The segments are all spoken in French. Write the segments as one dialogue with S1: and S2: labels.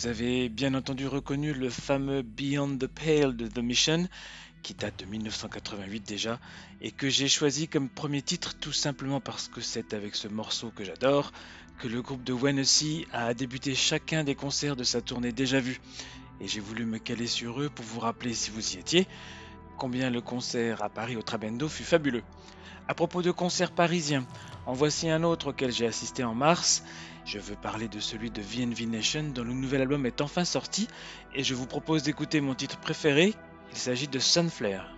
S1: Vous avez bien entendu reconnu le fameux Beyond the Pale de The Mission, qui date de 1988 déjà, et que j'ai choisi comme premier titre tout simplement parce que c'est avec ce morceau que j'adore que le groupe de Wennessy a débuté chacun des concerts de sa tournée déjà vue. Et j'ai voulu me caler sur eux pour vous rappeler si vous y étiez, combien le concert à Paris au Trabendo fut fabuleux. À propos de concerts parisiens, en voici un autre auquel j'ai assisté en mars. Je veux parler de celui de VNV Nation dont le nouvel album est enfin sorti et je vous propose d'écouter mon titre préféré. Il s'agit de Sunflare.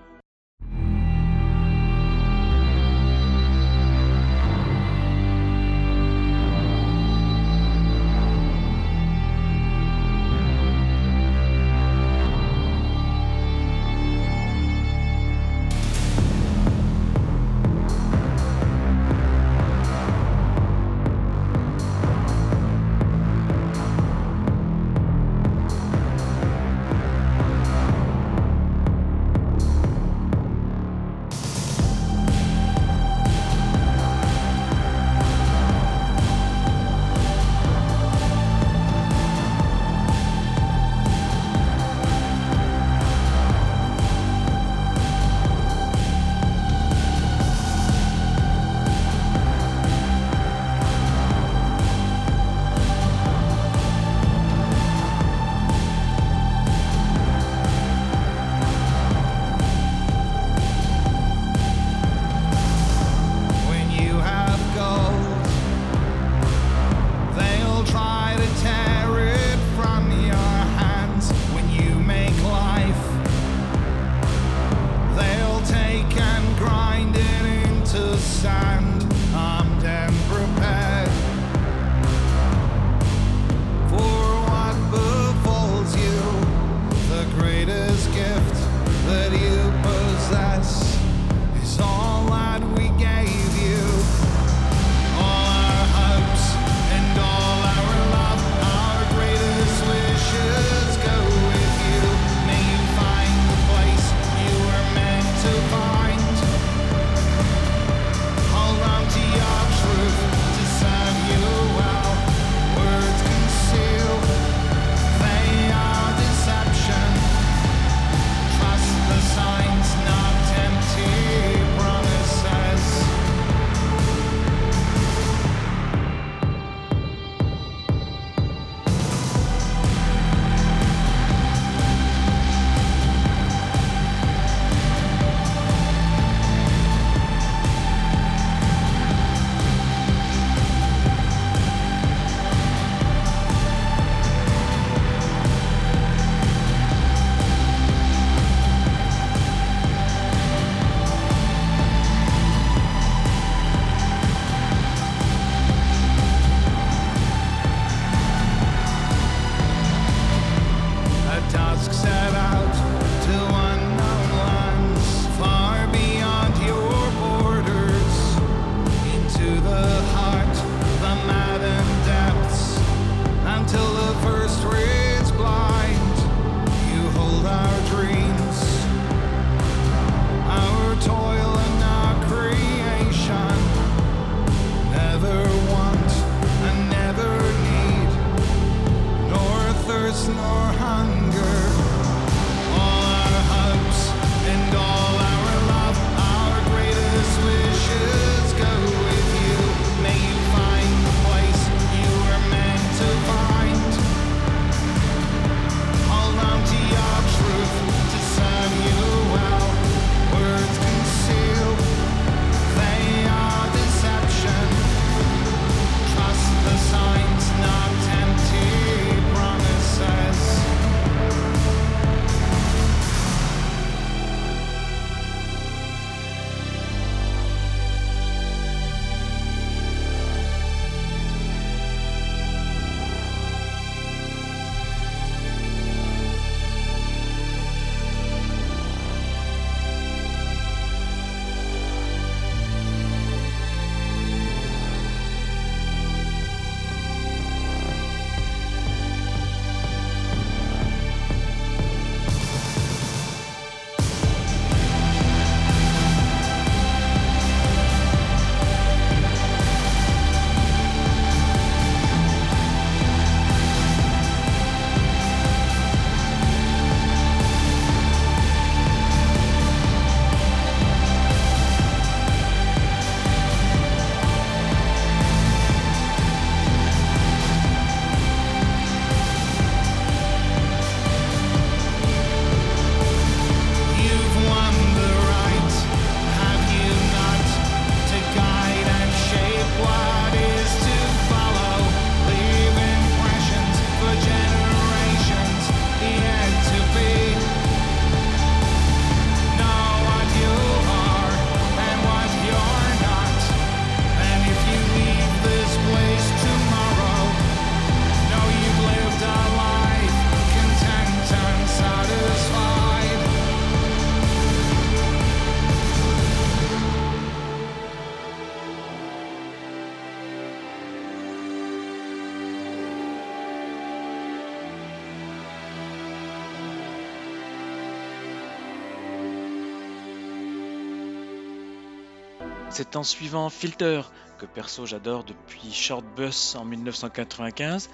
S2: C'est en suivant Filter, que perso j'adore depuis Short Bus en 1995.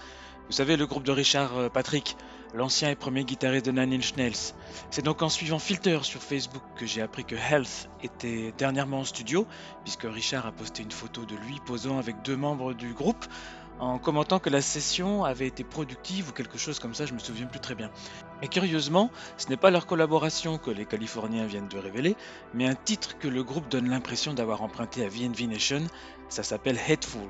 S2: Vous savez, le groupe de Richard euh, Patrick, l'ancien et premier guitariste de Nine Inch. C'est donc en suivant Filter sur Facebook que j'ai appris que Health était dernièrement en studio, puisque Richard a posté une photo de lui posant avec deux membres du groupe en commentant que la session avait été productive ou quelque chose comme ça, je me souviens plus très bien. Et curieusement, ce n'est pas leur collaboration que les Californiens viennent de révéler, mais un titre que le groupe donne l'impression d'avoir emprunté à VNV Nation, ça s'appelle Hateful.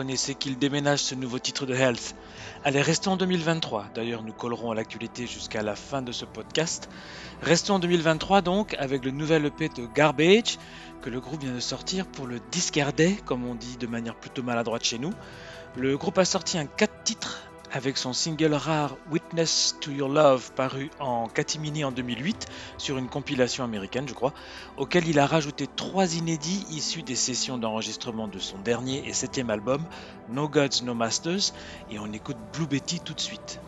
S2: Connaissez qu'il déménage ce nouveau titre de Health. Allez, restons en 2023. D'ailleurs, nous collerons à l'actualité jusqu'à la fin de ce podcast. Restons en 2023 donc avec le nouvel EP de Garbage que le groupe vient de sortir pour le Discard Day, comme on dit de manière plutôt maladroite chez nous. Le groupe a sorti un 4 titres
S3: avec son single rare Witness to Your Love paru en catimini en 2008 sur une compilation américaine je crois, auquel il a rajouté trois inédits issus des sessions d'enregistrement de son dernier et septième album No Gods No Masters et on écoute Blue Betty tout de suite.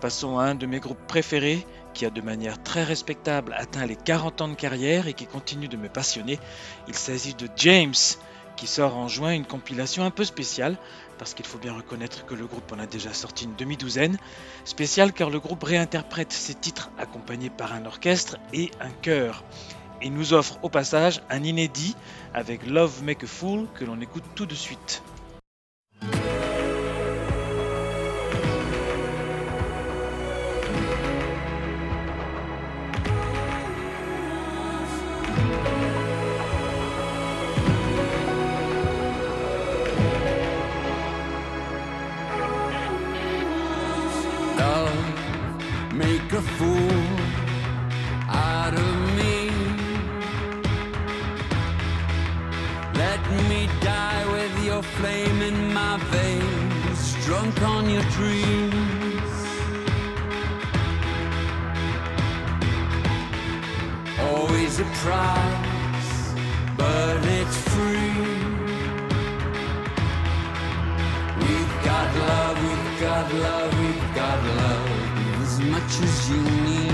S3: Passons à un de mes groupes préférés qui a de manière très respectable atteint les 40 ans de carrière et qui continue de me passionner. Il s'agit de James, qui sort en juin une compilation un peu spéciale, parce qu'il faut bien reconnaître que le groupe en a déjà sorti une demi-douzaine. Spéciale car le groupe réinterprète ses titres accompagnés par un orchestre et un chœur. Et nous offre au passage un inédit avec Love Make a Fool que l'on écoute tout de suite.
S4: fool out of me. Let me die with your flame in my veins, drunk on your dreams. Always a price, but it's free. you need.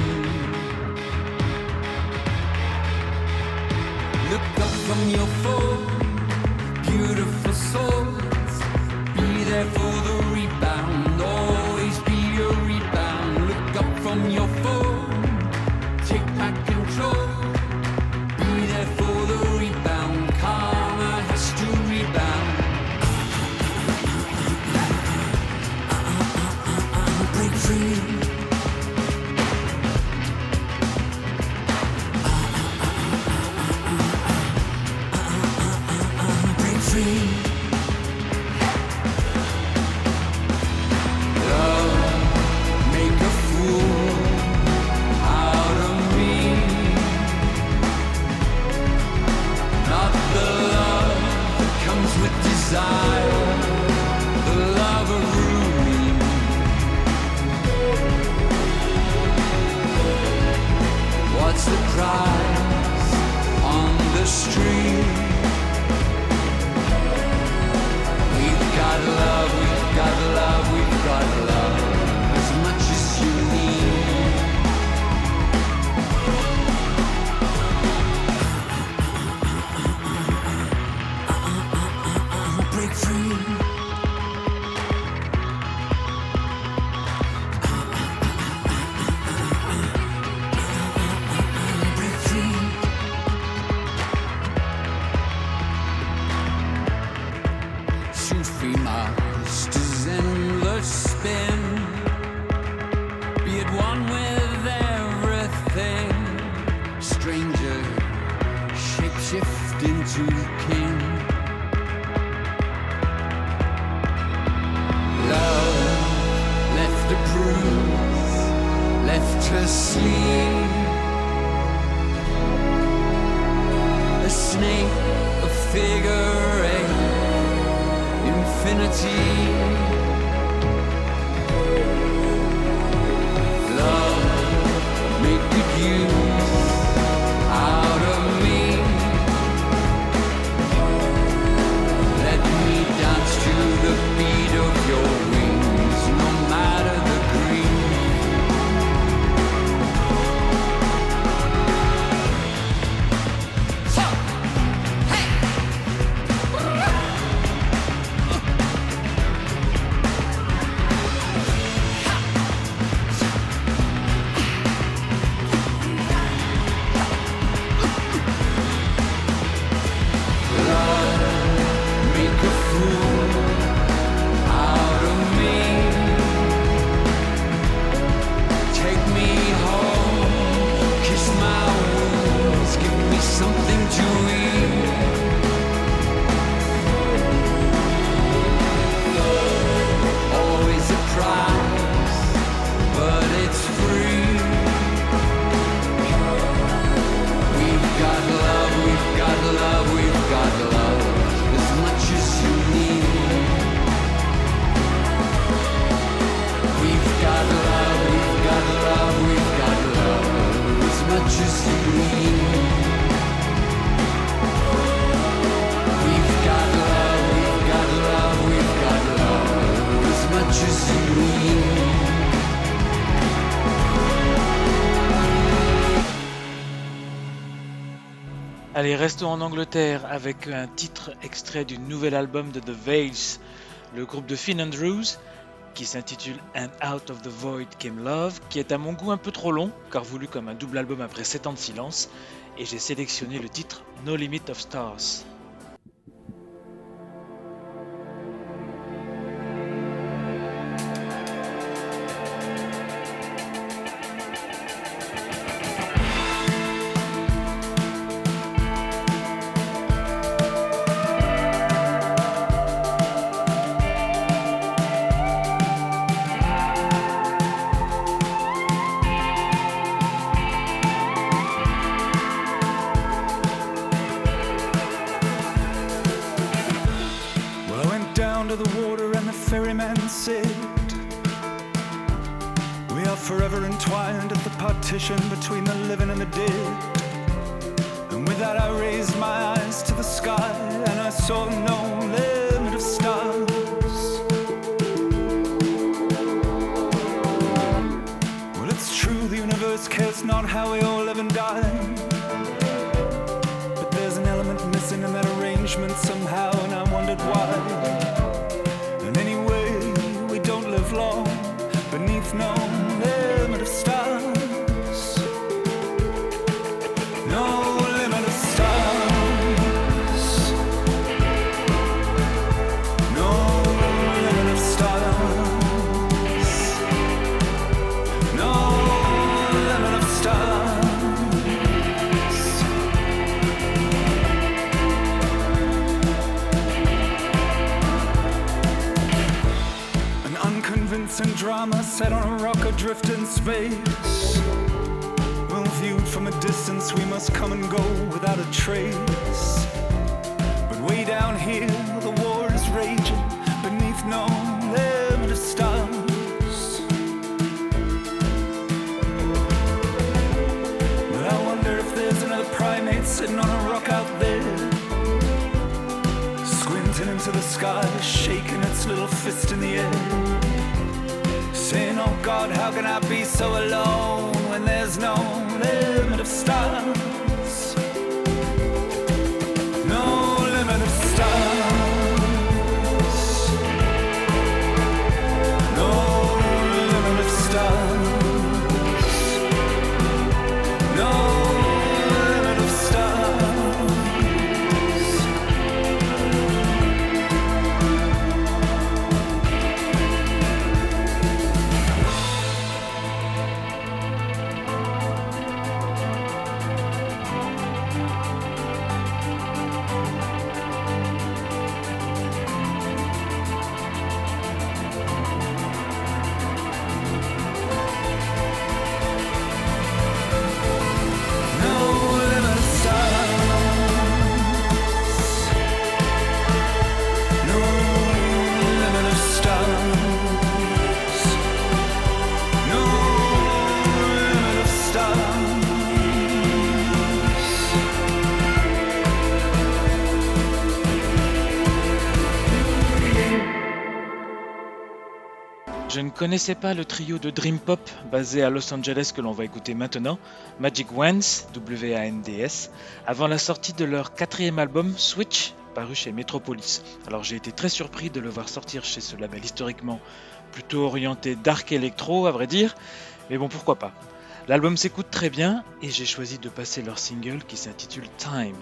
S4: Look up from your phone.
S5: Allez, restons en Angleterre avec un titre extrait du nouvel album de The Veils, le groupe de Finn Andrews, qui s'intitule And Out of the Void Came Love, qui est à mon goût un peu trop long, car voulu comme un double album après 7 ans de silence, et j'ai sélectionné le titre No Limit of Stars.
S6: Space. Well, viewed from a distance, we must come and go without a trace. But way down here, the war is raging beneath no limit of stars. But I wonder if there's another primate sitting on a rock out there. Squinting into the sky, shaking so alone when there's no
S5: Connaissais pas le trio de Dream Pop basé à Los Angeles que l'on va écouter maintenant, Magic Wands, W-A-N-D-S, avant la sortie de leur quatrième album Switch, paru chez Metropolis. Alors j'ai été très surpris de le voir sortir chez ce label historiquement plutôt orienté dark electro à vrai dire, mais bon pourquoi pas. L'album s'écoute très bien et j'ai choisi de passer leur single qui s'intitule. Time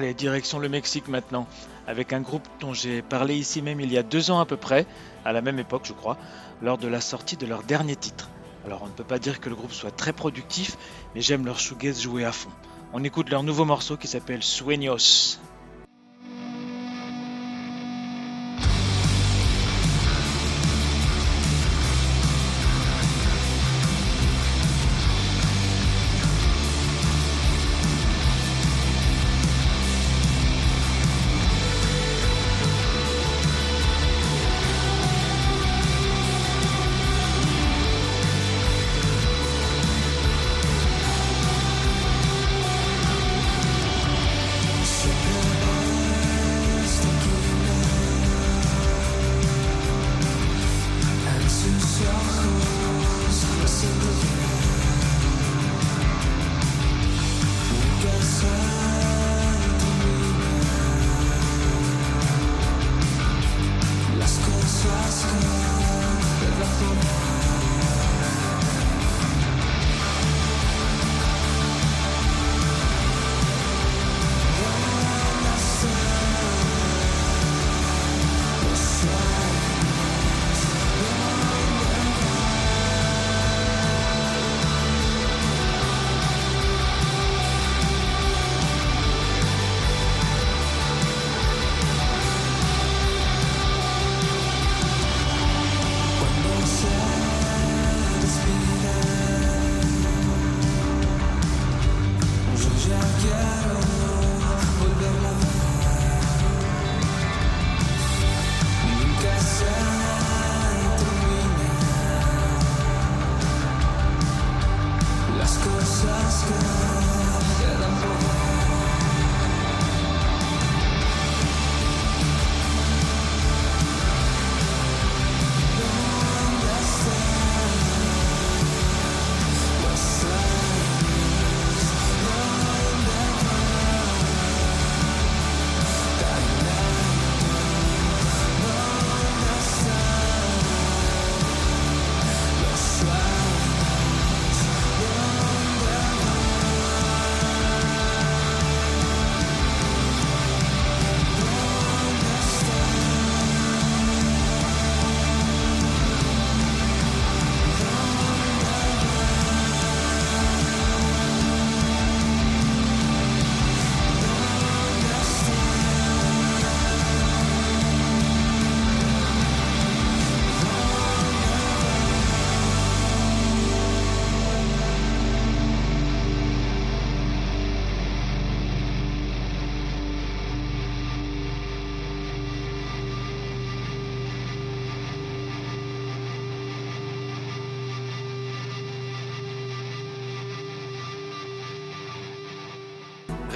S6: Allez, direction le Mexique maintenant, avec un groupe dont j'ai parlé ici même il y a deux ans à peu près, à la même époque je crois, lors de la sortie de leur dernier titre. Alors on ne peut pas dire que le groupe soit très productif, mais j'aime leur shoegaze jouer à fond. On écoute leur nouveau morceau qui s'appelle Sueños.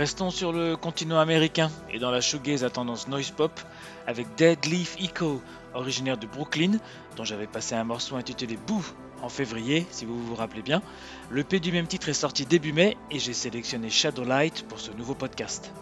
S6: Restons sur le continent américain et dans la shoegaze à tendance noise pop avec Dead Leaf Echo, originaire de Brooklyn, dont j'avais passé un morceau intitulé Boo en février, si vous vous rappelez bien. Le P du même titre est sorti début mai et j'ai sélectionné Shadowlight pour ce nouveau podcast.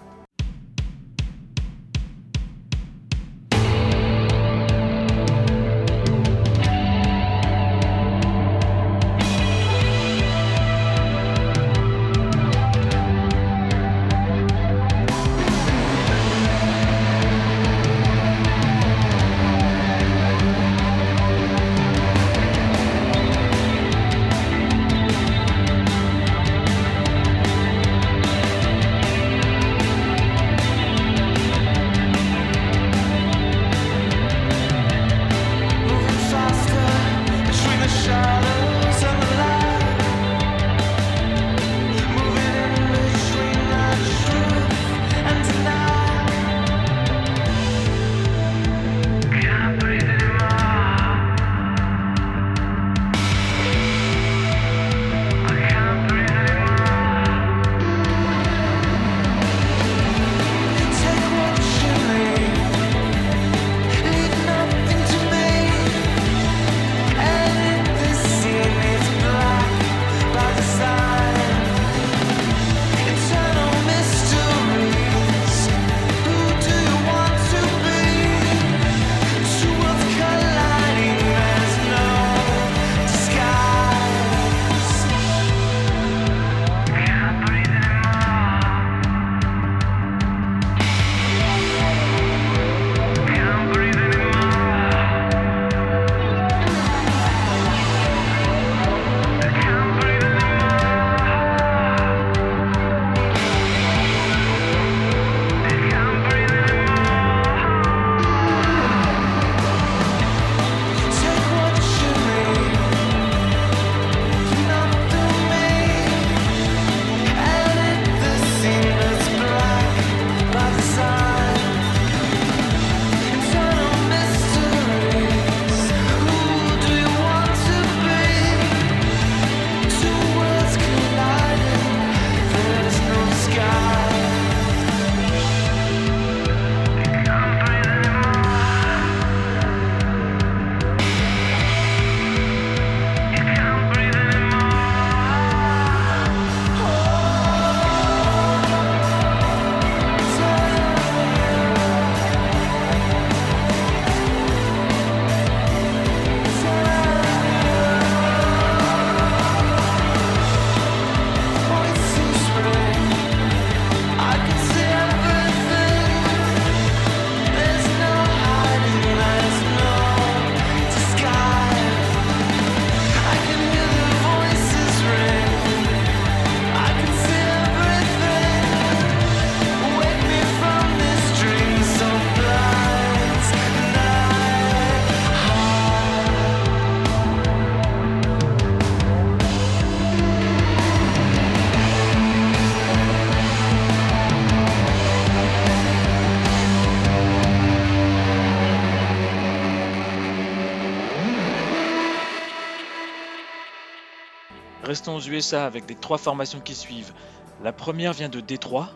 S5: Restons aux USA avec les trois formations qui suivent. La première vient de Détroit,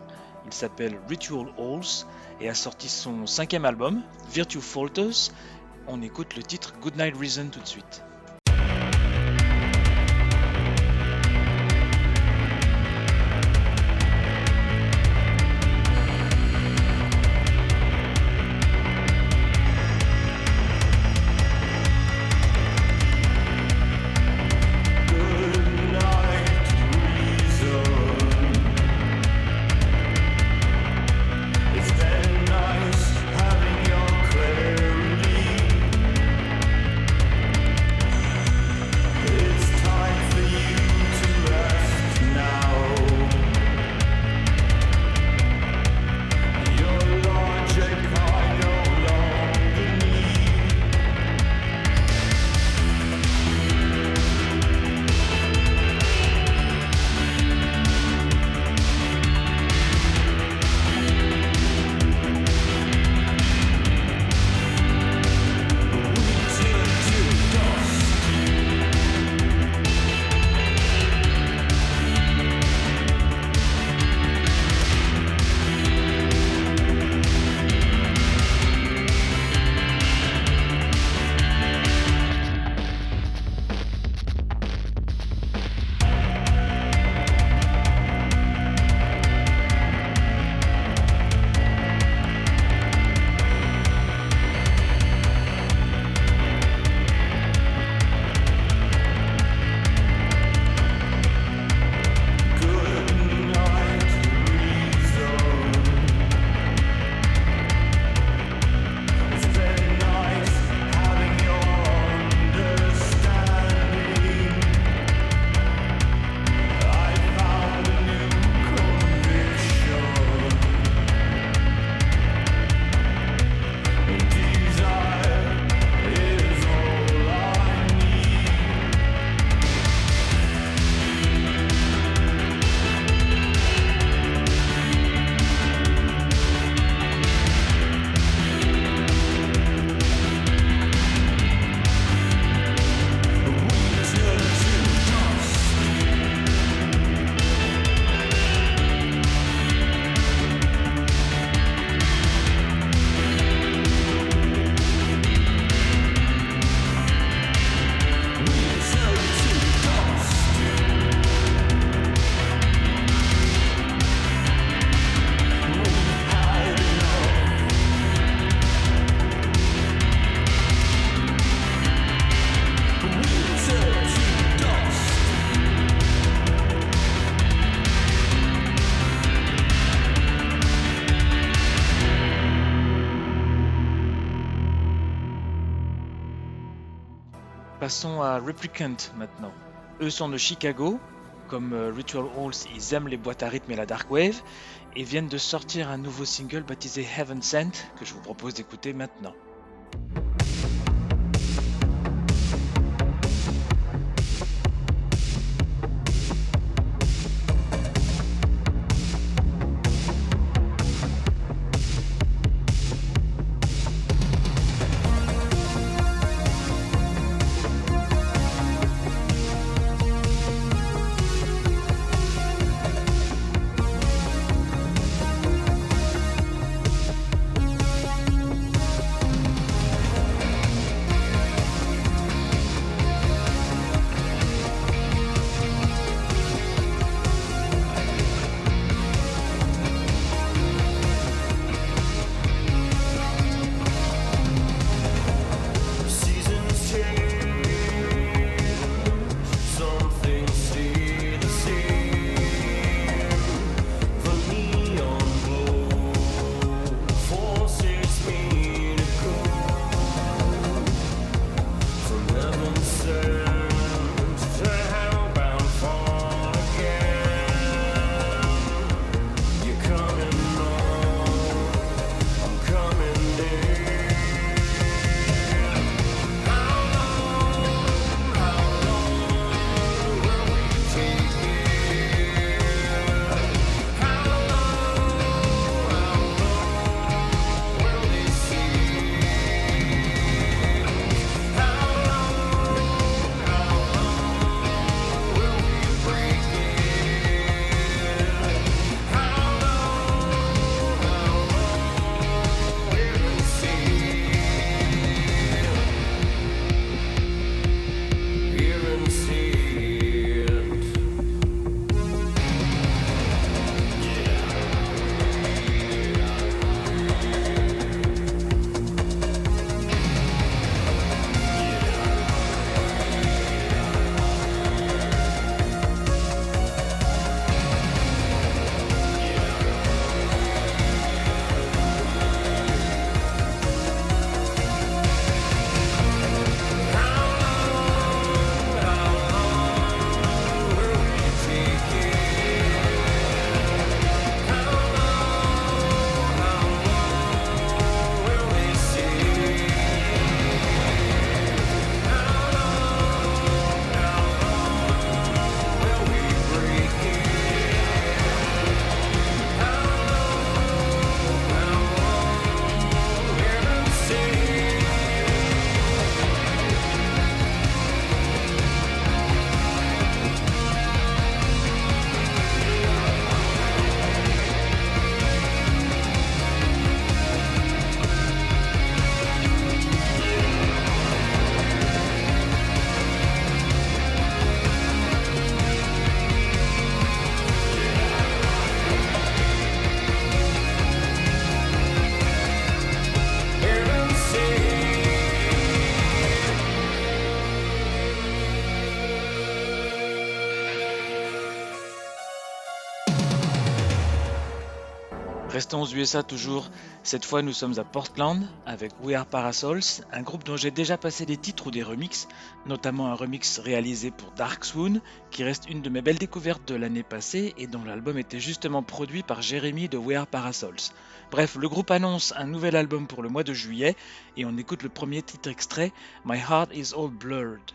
S5: il s'appelle Ritual Halls et a sorti son cinquième album, Virtue Falters. On écoute le titre Goodnight Reason tout de suite. Passons à Replicant maintenant. Eux sont de Chicago. Comme euh, Ritual Halls, ils aiment les boîtes à rythme et la dark wave et viennent de sortir un nouveau single baptisé Heaven Sent que je vous propose d'écouter maintenant.
S7: Restons aux USA toujours. Cette fois, nous sommes à Portland avec We Are Parasols, un groupe dont j'ai déjà passé des titres ou des remixes, notamment un remix réalisé pour Dark Swoon, qui reste une de mes belles découvertes de l'année passée et dont l'album était justement produit par Jérémy de We Are Parasols. Bref, le groupe annonce un nouvel album pour le mois de juillet et on écoute le premier titre extrait, My Heart is All Blurred.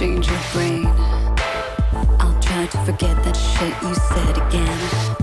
S7: change your brain. I'll try to forget that shit you said again.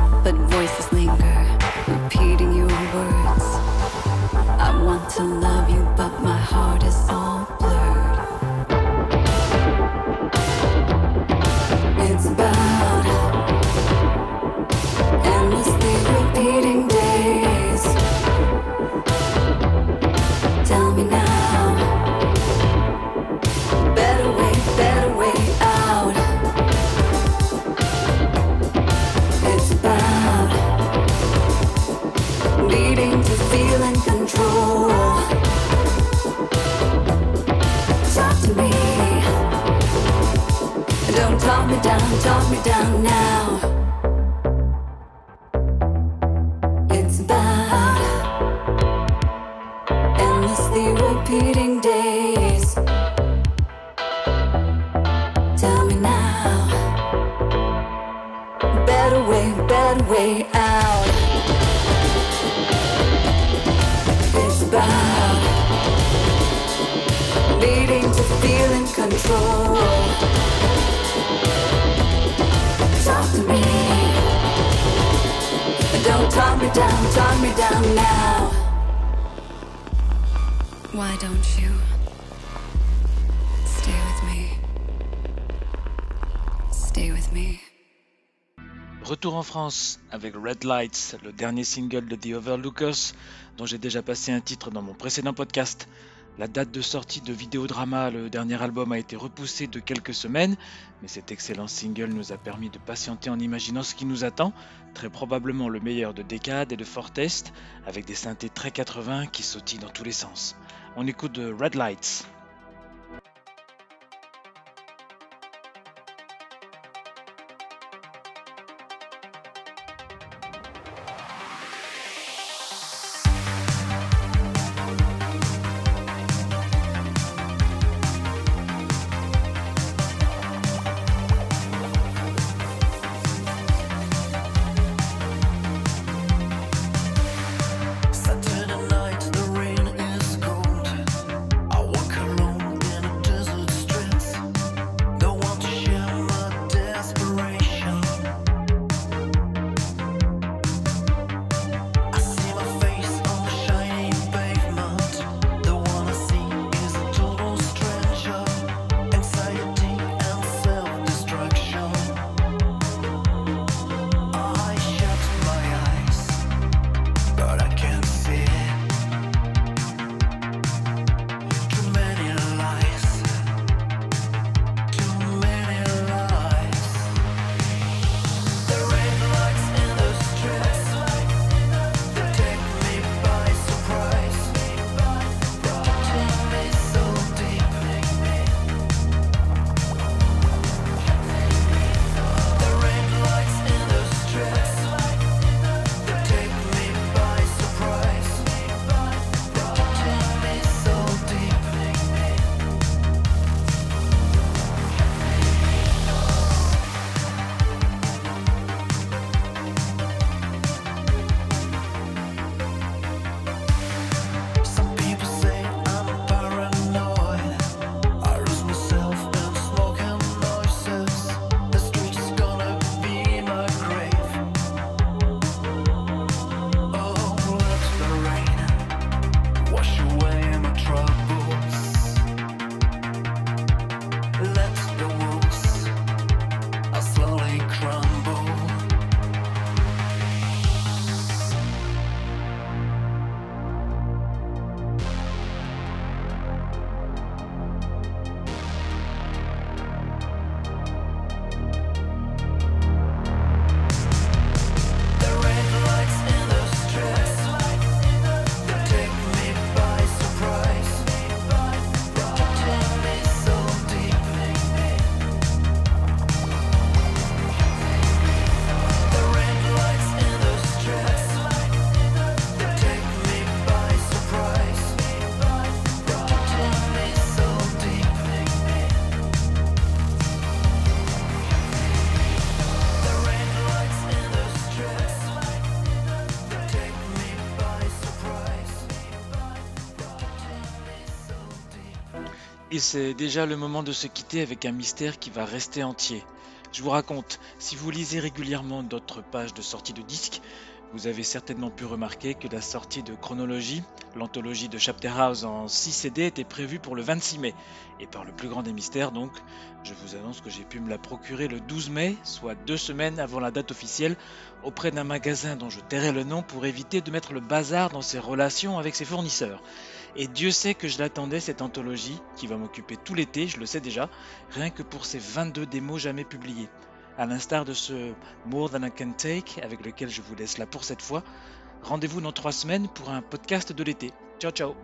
S7: Avec Red Lights, le dernier single de The Overlookers, dont j'ai déjà passé un titre dans mon précédent podcast. La date de sortie de Vidéodrama, le dernier album, a été repoussée de quelques semaines, mais cet excellent single nous a permis de patienter en imaginant ce qui nous attend, très probablement le meilleur de Decade et de Fortest, avec des synthés très 80 qui sautillent dans tous les sens. On écoute Red Lights.
S5: C'est déjà le moment de se quitter avec un mystère qui va rester entier. Je vous raconte, si vous lisez régulièrement d'autres pages de sortie de disques, vous avez certainement pu remarquer que la sortie de Chronologie, l'anthologie de Chapter House en 6 CD, était prévue pour le 26 mai. Et par le plus grand des mystères, donc, je vous annonce que j'ai pu me la procurer le 12 mai, soit deux semaines avant la date officielle, auprès d'un magasin dont je tairai le nom pour éviter de mettre le bazar dans ses relations avec ses fournisseurs. Et Dieu sait que je l'attendais cette anthologie, qui va m'occuper tout l'été, je le sais déjà, rien que pour ces 22 démos jamais publiées à l'instar de ce More Than I Can Take, avec lequel je vous laisse là pour cette fois. Rendez-vous dans trois semaines pour un podcast de l'été. Ciao ciao